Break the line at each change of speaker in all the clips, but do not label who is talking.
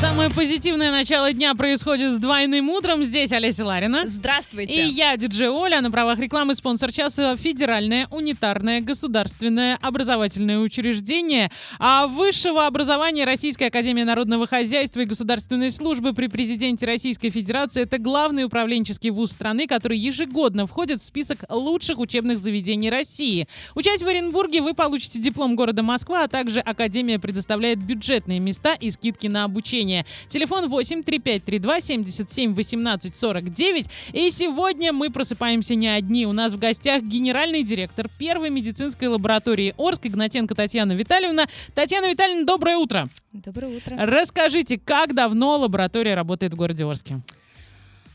Самое позитивное начало дня происходит с двойным утром. Здесь Олеся Ларина.
Здравствуйте.
И я, диджей Оля, на правах рекламы спонсор часа Федеральное унитарное государственное образовательное учреждение а высшего образования Российская Академия Народного Хозяйства и Государственной службы при президенте Российской Федерации. Это главный управленческий вуз страны, который ежегодно входит в список лучших учебных заведений России. Учась в Оренбурге, вы получите диплом города Москва, а также Академия предоставляет бюджетные места и скидки на обучение. Телефон 8 3532 77 18 49. И сегодня мы просыпаемся не одни. У нас в гостях генеральный директор первой медицинской лаборатории Орск Игнатенко Татьяна Витальевна. Татьяна Витальевна, доброе утро.
Доброе утро.
Расскажите, как давно лаборатория работает в городе Орске?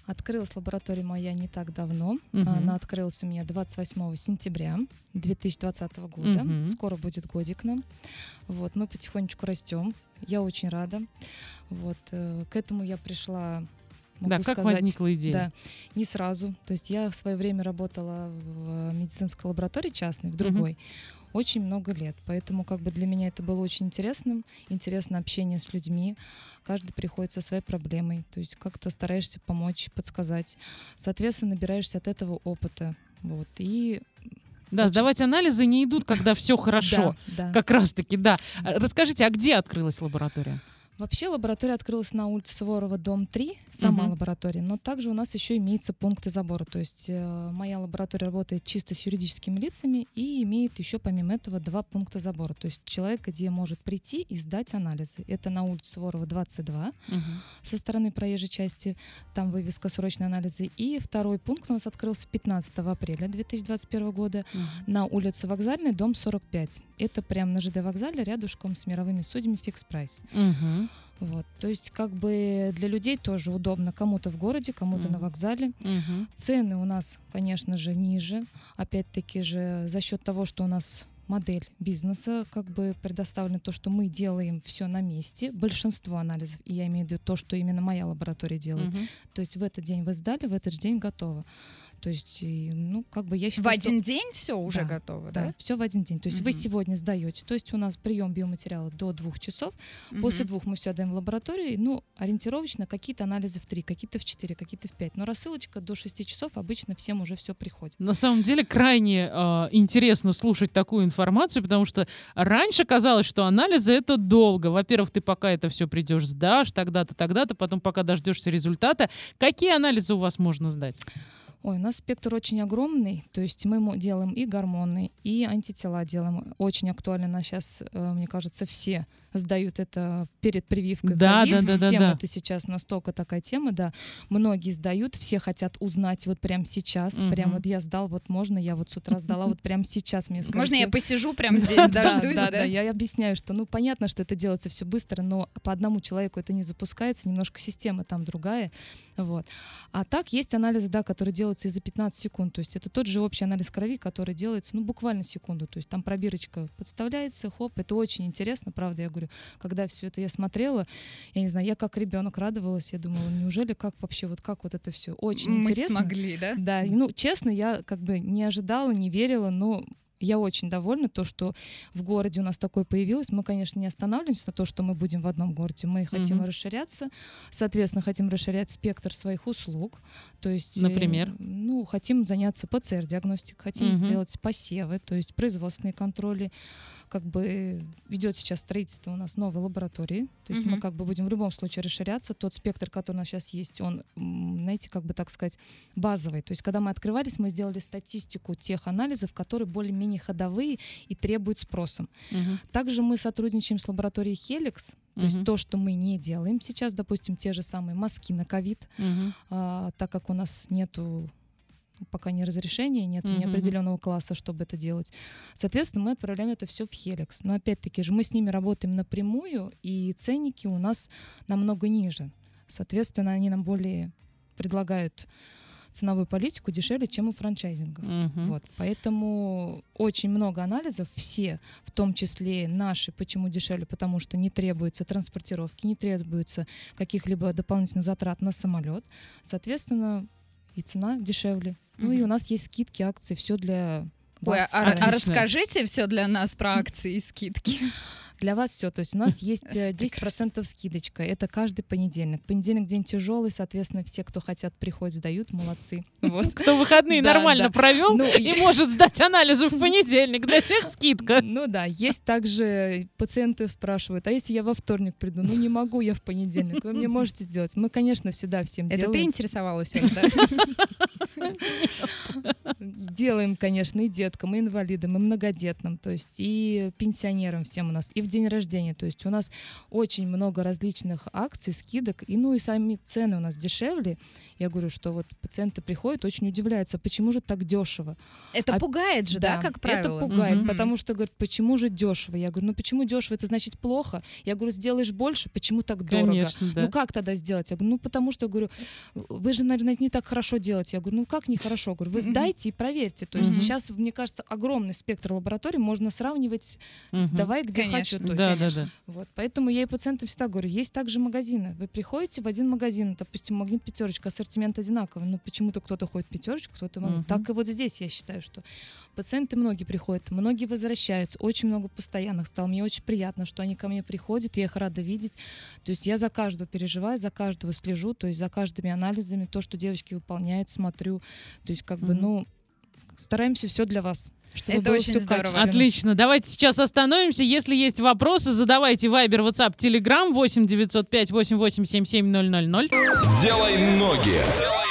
Открылась лаборатория моя не так давно.
Мгм.
Она открылась у меня 28 сентября 2020 года.
Мгм.
Скоро будет годик нам. Вот, мы потихонечку растем. Я очень рада. Вот, э, к этому я пришла. Могу
да, как
сказать,
возникла идея?
Да, не сразу. То есть я в свое время работала в медицинской лаборатории частной, в другой, очень много лет. Поэтому как бы для меня это было очень интересным. Интересно общение с людьми. Каждый приходит со своей проблемой. То есть как-то стараешься помочь, подсказать. Соответственно, набираешься от этого опыта. Вот. И
Да, сдавать анализы не идут, когда все хорошо.
Да, да.
Как раз-таки, да. А Расскажите, а где открылась лаборатория?
Вообще лаборатория открылась на улице Суворова, дом 3, сама
Мгм.
лаборатория, но также у нас еще имеется пункты забора. То есть э, моя лаборатория работает чисто с юридическими лицами и имеет еще помимо этого два пункта забора. То есть человек, где может прийти и сдать анализы. Это на улице Суворова, 22, со стороны проезжей части, там вывеска «Срочные анализы». И второй пункт у нас открылся 15 апреля 2021 года на улице Вокзальной, дом 45. Это прямо на ЖД вокзале, рядышком с мировыми судьями «Фикс Прайс».
Мгм.
Вот, то есть как бы для людей тоже удобно. Кому-то в городе, кому-то на
Мгм.
вокзале.
Мгм.
Цены у нас, конечно же, ниже. Опять-таки же за счет того, что у нас модель бизнеса, как бы предоставлено то, что мы делаем все на месте. Большинство анализов, и я имею в виду то, что именно моя лаборатория делает.
Мгм.
То есть в этот день вы сдали, в этот же день готово. То есть, ну, как бы я считаю,
В
что-
один день все уже
Да,
готово,
да,
да?
все в один день. То есть вы
Мгм.
сегодня сдаете. То есть у нас прием биоматериала до двух часов. После
Мгм.
двух мы все отдаем в лабораторию. Ну, ориентировочно какие-то анализы в три, какие-то в четыре, какие-то в пять. Но рассылочка до шести часов обычно всем уже все приходит.
На самом деле крайне э, интересно слушать такую информацию, потому что раньше казалось, что анализы это долго. Во-первых, ты пока это все придешь, сдашь, тогда-то, тогда-то, потом пока дождешься результата. Какие анализы у вас можно сдать?
Ой, у нас спектр очень огромный. То есть мы делаем и гормоны, и антитела делаем. Очень актуально нас сейчас, мне кажется, все сдают это перед прививкой.
Да, да, да, да,
Всем
да.
это сейчас настолько такая тема, да. Многие сдают, все хотят узнать вот прямо сейчас.
Мгм.
Прям вот я сдал, вот можно, я вот с утра сдала, вот прямо сейчас мне скажите.
Можно я посижу прямо здесь,
Да,
дождусь,
да,
да?
да, я объясняю, что, ну, понятно, что это делается все быстро, но по одному человеку это не запускается, немножко система там другая, вот. А так есть анализы, да, которые делаются и за 15 секунд, то есть это тот же общий анализ крови, который делается, ну, буквально секунду, то есть там пробирочка подставляется, хоп, это очень интересно, правда, я говорю, когда все это я смотрела, я не знаю, я как ребенок радовалась, я думала, неужели как вообще, вот как вот это все, очень
Мы
интересно.
смогли, да?
Да, ну, честно, я как бы не ожидала, не верила, но я очень довольна, то, что в городе у нас такое появилось. Мы, конечно, не останавливаемся на то, что мы будем в одном городе. Мы хотим
Мгм.
расширяться, соответственно, хотим расширять спектр своих услуг. То есть, э,
Например?
ну, хотим заняться ПЦР-диагностикой, хотим
Мгм.
сделать посевы, то есть производственные контроли. Как бы идет сейчас строительство у нас новой лаборатории. То есть мы
Мгм.
как бы будем в любом случае расширяться. Тот спектр, который у нас сейчас есть, он, знаете, как бы так сказать, базовый. То есть когда мы открывались, мы сделали статистику тех анализов, которые более-менее ходовые и требуют спросом.
Мгм.
Также мы сотрудничаем с лабораторией Helix. То
Мгм.
есть то, что мы не делаем сейчас, допустим, те же самые мазки на ковид,
Мгм.
а, так как у нас нету пока не разрешения, нет
Мгм.
неопределенного класса, чтобы это делать. Соответственно, мы отправляем это все в Helix. Но опять-таки же мы с ними работаем напрямую, и ценники у нас намного ниже. Соответственно, они нам более предлагают ценовую политику дешевле, чем у франчайзингов.
Мгм.
Вот, поэтому очень много анализов, все, в том числе наши, почему дешевле, потому что не требуется транспортировки, не требуется каких-либо дополнительных затрат на самолет, соответственно, и цена дешевле. Ну и у нас есть скидки, акции, все для
Ой, а, а расскажите все для нас про акции и скидки.
Для вас все. То есть у нас есть э, 10% скидочка. Это каждый понедельник. Понедельник день тяжелый, соответственно, все, кто хотят, приходят, сдают, молодцы. Вот.
Кто выходные
Да,
нормально
да.
провел
Ну,
и может сдать анализы в понедельник, для тех скидка.
Ну да, есть также пациенты спрашивают, а если я во вторник приду? Ну не могу я в понедельник, вы мне можете сделать. Мы, конечно, всегда всем
Это ты
делаем.
интересовалась, Оль, да?
Делаем, конечно, и деткам, и инвалидам, и многодетным, то есть и пенсионерам всем у нас, и в день рождения. То есть у нас очень много различных акций, скидок, и ну и сами цены у нас дешевле. Я говорю, что вот пациенты приходят, очень удивляются, почему же так дешево?
Это
А-
пугает же, да, как правило?
Это пугает,
Мгм.
потому что говорят, почему же дешево? Я говорю, ну почему дешево? Это значит плохо. Я говорю, сделаешь больше, почему так дорого?
Конечно, да.
Ну как тогда сделать? Я говорю, ну потому что, говорю, вы же, наверное, не так хорошо делаете. Я говорю, ну как нехорошо? Говорю, вы сдайте и проверьте. То есть
Мгм.
сейчас, мне кажется, огромный спектр лабораторий можно сравнивать,
Мгм.
сдавай где
Конечно.
хочу. То есть,
Да, да, да.
вот, поэтому я и пациентам всегда говорю, есть также магазины. Вы приходите в один магазин, допустим, магнит пятерочка, ассортимент одинаковый, но почему-то кто-то ходит в пятерочку, кто-то в магнит.
Мгм.
Так и вот здесь я считаю, что пациенты многие приходят, многие возвращаются, очень много постоянных стало. Мне очень приятно, что они ко мне приходят, я их рада видеть. То есть я за каждого переживаю, за каждого слежу, то есть за каждыми анализами, то, что девочки выполняют, смотрю. То есть как бы,
Мгм.
ну, стараемся все для вас. Чтобы
Это
было
очень здорово.
качественно.
Отлично. Давайте сейчас остановимся. Если есть вопросы, задавайте Вайбер, WhatsApp, Telegram 8 905 8877 000.
Делай ноги.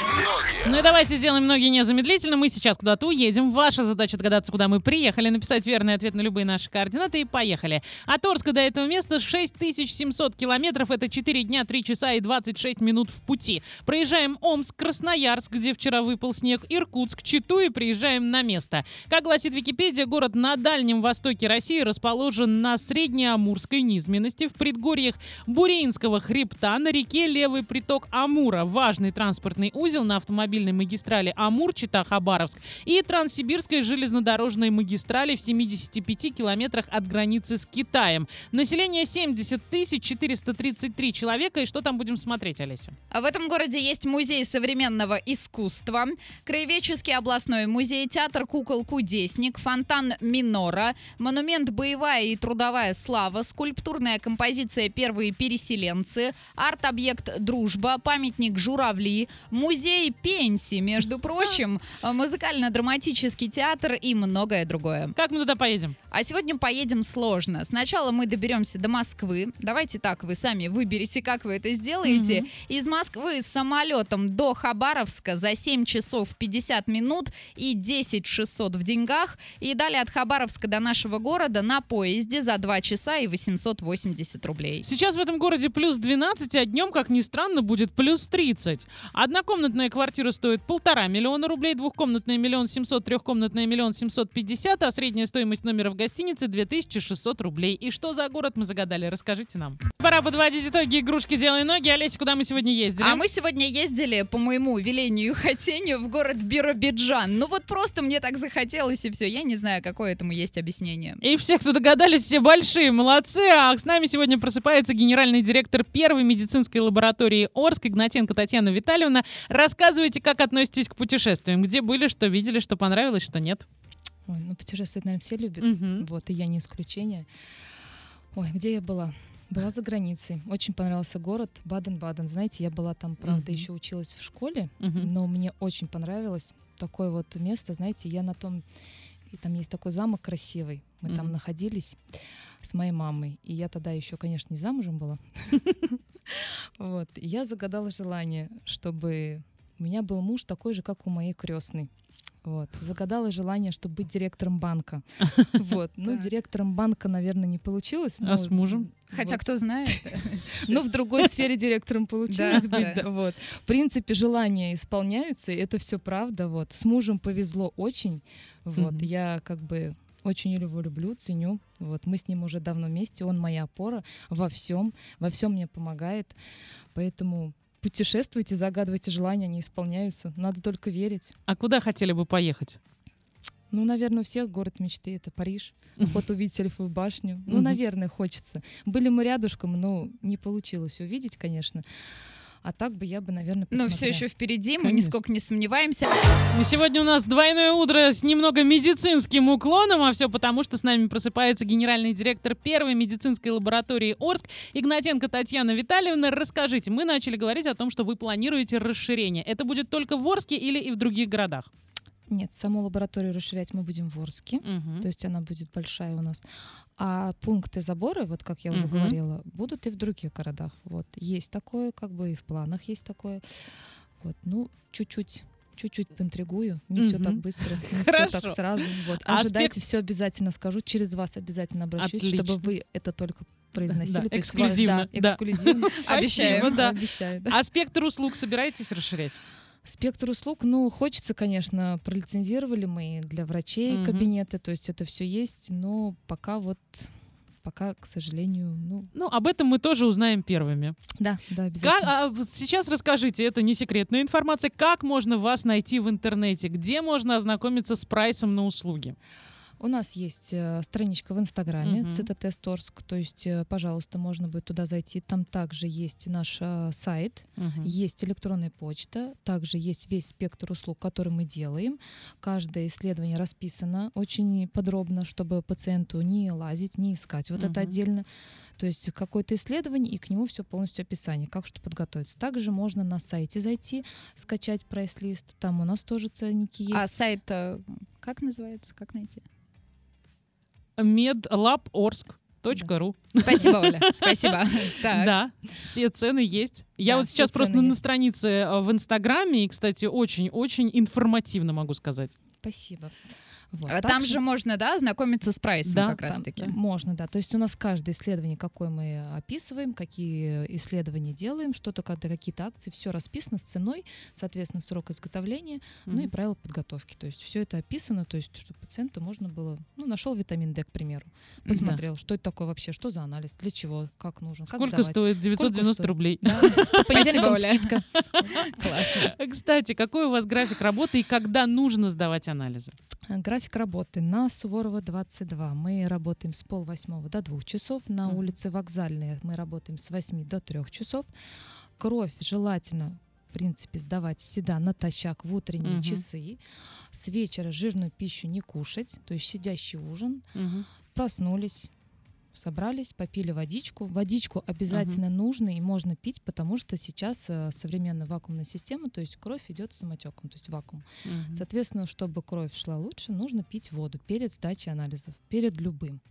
Ну и давайте сделаем ноги незамедлительно. Мы сейчас куда-то уедем. Ваша задача догадаться, куда мы приехали, написать верный ответ на любые наши координаты и поехали. От Орска до этого места 6700 километров. Это 4 дня, 3 часа и 26 минут в пути. Проезжаем Омск, Красноярск, где вчера выпал снег, Иркутск, Читу и приезжаем на место. Как гласит Википедия, город на Дальнем Востоке России расположен на Среднеамурской низменности в предгорьях Буринского хребта на реке Левый приток Амура. Важный транспортный узел на автомобильной магистрали Амур-Чита-Хабаровск и Транссибирской железнодорожной магистрали в 75 километрах от границы с Китаем. Население 70 433 человека. И что там будем смотреть, Олеся?
А в этом городе есть музей современного искусства, краеведческий областной музей, театр кукол «Кудесник», фонтан Минора, монумент «Боевая и трудовая слава», скульптурная композиция «Первые переселенцы», арт-объект «Дружба», памятник «Журавли», музей пенси, между прочим, музыкально-драматический театр и многое другое.
Как мы туда поедем?
А сегодня поедем сложно. Сначала мы доберемся до Москвы. Давайте так, вы сами выберете, как вы это сделаете.
Мгм.
Из Москвы с самолетом до Хабаровска за 7 часов 50 минут и 10 600 в деньгах. И далее от Хабаровска до нашего города на поезде за 2 часа и 880 рублей.
Сейчас в этом городе плюс 12, а днем, как ни странно, будет плюс 30. Однокомнатная квартира стоит полтора миллиона рублей, двухкомнатная миллион семьсот, трехкомнатная миллион семьсот пятьдесят, а средняя стоимость номера в гостинице 2600 рублей. И что за город мы загадали? Расскажите нам. Пора подводить итоги игрушки «Делай ноги». Олеся, куда мы сегодня ездили?
А мы сегодня ездили по моему велению и хотению в город Биробиджан. Ну вот просто мне так захотелось и все. Я не знаю, какое этому есть объяснение.
И все, кто догадались, все большие молодцы. А с нами сегодня просыпается генеральный директор первой медицинской лаборатории Орск Игнатенко Татьяна Витальевна. Рассказывайте, как относитесь к путешествиям. Где были, что видели, что понравилось, что нет.
Ой, ну путешествовать, наверное, все любят.
Мгм.
Вот, и я не исключение. Ой, где я была? Была за границей. Очень понравился город Баден-Баден. Знаете, я была там, правда,
Мгм.
еще училась в школе,
Мгм.
но мне очень понравилось такое вот место. Знаете, я на том... И там есть такой замок красивый. Мы там
Мгм.
находились с моей мамой. И я тогда еще, конечно, не замужем была. Вот. Я загадала желание, чтобы у меня был муж такой же, как у моей крестной. Вот. Загадала желание, чтобы быть директором банка. Вот. Ну, директором банка, наверное, не получилось.
А с мужем?
Хотя кто знает.
Но в другой сфере директором получилось быть. Вот. В принципе, желания исполняются, и это все правда. Вот. С мужем повезло очень. Вот. Я как бы очень его люблю, ценю. Вот. Мы с ним уже давно вместе, он моя опора во всем, во всем мне помогает. Поэтому путешествуйте, загадывайте желания, они исполняются. Надо только верить.
А куда хотели бы поехать?
Ну, наверное, у всех город мечты это Париж. Вот увидеть Эльфовую башню. Ну, наверное, хочется. Были мы рядышком, но не получилось увидеть, конечно. А так бы я бы, наверное,
Ну, все
посмотрела.
еще впереди, мы
Конечно.
нисколько не сомневаемся.
Сегодня у нас двойное утро с немного медицинским уклоном, а все потому, что с нами просыпается генеральный директор первой медицинской лаборатории Орск Игнатенко Татьяна Витальевна. Расскажите, мы начали говорить о том, что вы планируете расширение. Это будет только в Орске или и в других городах?
Нет, саму лабораторию расширять мы будем в Орске.
Мгм.
То есть она будет большая у нас. А пункты забора, вот как я уже
Мгм.
говорила, будут и в других городах. Вот есть такое, как бы и в планах есть такое. Вот, ну, чуть-чуть чуть-чуть поинтригую, не все так быстро, не все
Хорошо.
так сразу. Вот.
А
Ожидайте, все обязательно скажу, через вас обязательно обращусь,
Отлично.
чтобы вы это только произносили.
Да,
есть вас-
эксклюзивно,
да,
да.
эксклюзивно.
Обещаем.
Да.
Обещаю, да.
А спектр услуг собираетесь расширять?
Спектр услуг, ну, хочется, конечно, пролицензировали мы для врачей
Мгм.
кабинеты, то есть это все есть, но пока вот, пока, к сожалению, ну,
Ну, об этом мы тоже узнаем первыми.
да, да,
Как-
обязательно.
а, в- сейчас расскажите, это не секретная информация, как можно вас найти в интернете, где можно ознакомиться с прайсом на услуги?
У нас есть э, страничка в Инстаграме,
Мгм.
Цитотест Орск, то есть, э, пожалуйста, можно будет туда зайти. Там также есть наш э, сайт,
Мгм.
есть электронная почта, также есть весь спектр услуг, который мы делаем. Каждое исследование расписано очень подробно, чтобы пациенту не лазить, не искать вот это
Мгм.
отдельно. То есть какое-то исследование, и к нему все полностью описание, как что подготовиться. Также можно на сайте зайти, скачать прайс-лист, там у нас тоже ценники есть.
А сайт как называется? Как найти?
medlaborsk.ru.
Спасибо, Оля. Спасибо. Так.
Да, все цены есть. Я
Да,
вот сейчас просто
цены
на
есть.
странице э, в Инстаграме, и, кстати, очень-очень информативно могу сказать.
Спасибо. Вот.
А Там же можно, да, ознакомиться с прайсом
Да,
как раз
Там,
таки.
э, Можно, да. То есть у нас каждое исследование, какое мы описываем, какие исследования делаем, что-то, когда какие-то акции, все расписано с ценой, соответственно, срок изготовления, ну и правила подготовки. То есть все это описано, то есть чтобы пациенту можно было, ну, нашел витамин D, к примеру, посмотрел, что это такое вообще, что за анализ, для чего, как нужен, как
Сколько
сдавать.
стоит? 990
стоит?
рублей.
Спасибо,
скидка.
Классно.
Кстати, какой у вас график работы и когда нужно сдавать анализы?
А, График работы на Суворова 22. Мы работаем с полвосьмого до двух часов. На
Мгм.
улице Вокзальная мы работаем с 8 до трех часов. Кровь желательно, в принципе, сдавать всегда натощак в утренние
Мгм.
часы. С вечера жирную пищу не кушать, то есть сидящий ужин. Проснулись, собрались, попили водичку. Водичку обязательно нужно и можно пить, потому что сейчас э, современная вакуумная система, то есть кровь идет самотеком, то есть вакуум.
Мгм.
Соответственно, чтобы кровь шла лучше, нужно пить воду перед сдачей анализов, перед любым.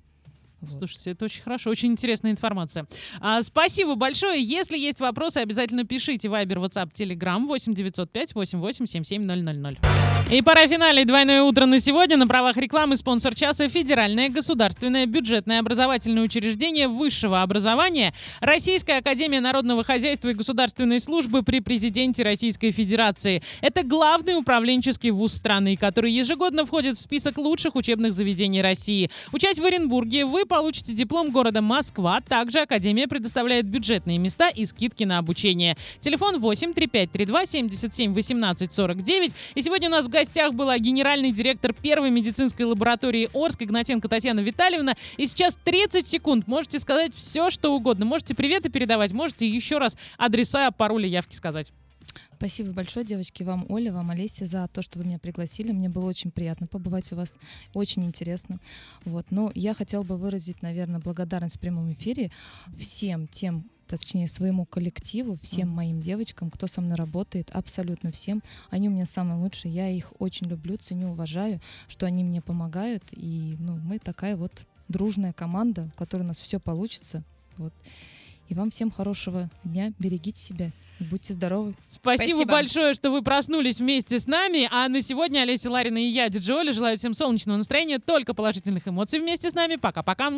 Вот.
Слушайте, это очень хорошо, очень интересная информация. А, спасибо большое. Если есть вопросы, обязательно пишите. Вайбер, WhatsApp, Telegram 8 905 88 77 000. И пора финалей двойное утро на сегодня. На правах рекламы спонсор часа Федеральное государственное бюджетное образовательное учреждение высшего образования Российская академия народного хозяйства и государственной службы при президенте Российской Федерации. Это главный управленческий вуз страны, который ежегодно входит в список лучших учебных заведений России. Учась в Оренбурге, вы получите диплом города Москва. Также Академия предоставляет бюджетные места и скидки на обучение. Телефон 8 3532 77 18 49. И сегодня у нас в гостях была генеральный директор первой медицинской лаборатории Орск Игнатенко Татьяна Витальевна. И сейчас 30 секунд. Можете сказать все, что угодно. Можете приветы передавать, можете еще раз адреса, пароли, явки сказать.
Спасибо большое, девочки, вам, Оля, вам, Олеся, за то, что вы меня пригласили. Мне было очень приятно побывать у вас, очень интересно. Вот. Но я хотела бы выразить, наверное, благодарность в прямом эфире всем тем, точнее, своему коллективу, всем моим девочкам, кто со мной работает, абсолютно всем. Они у меня самые лучшие, я их очень люблю, ценю, уважаю, что они мне помогают. И ну, мы такая вот дружная команда, в которой у нас все получится. Вот. И вам всем хорошего дня, берегите себя, будьте здоровы.
Спасибо,
Спасибо.
большое, что вы проснулись вместе с нами. А на сегодня Олеся Ларина и я, Диджи Оля, желаю всем солнечного настроения, только положительных эмоций вместе с нами. Пока-пока.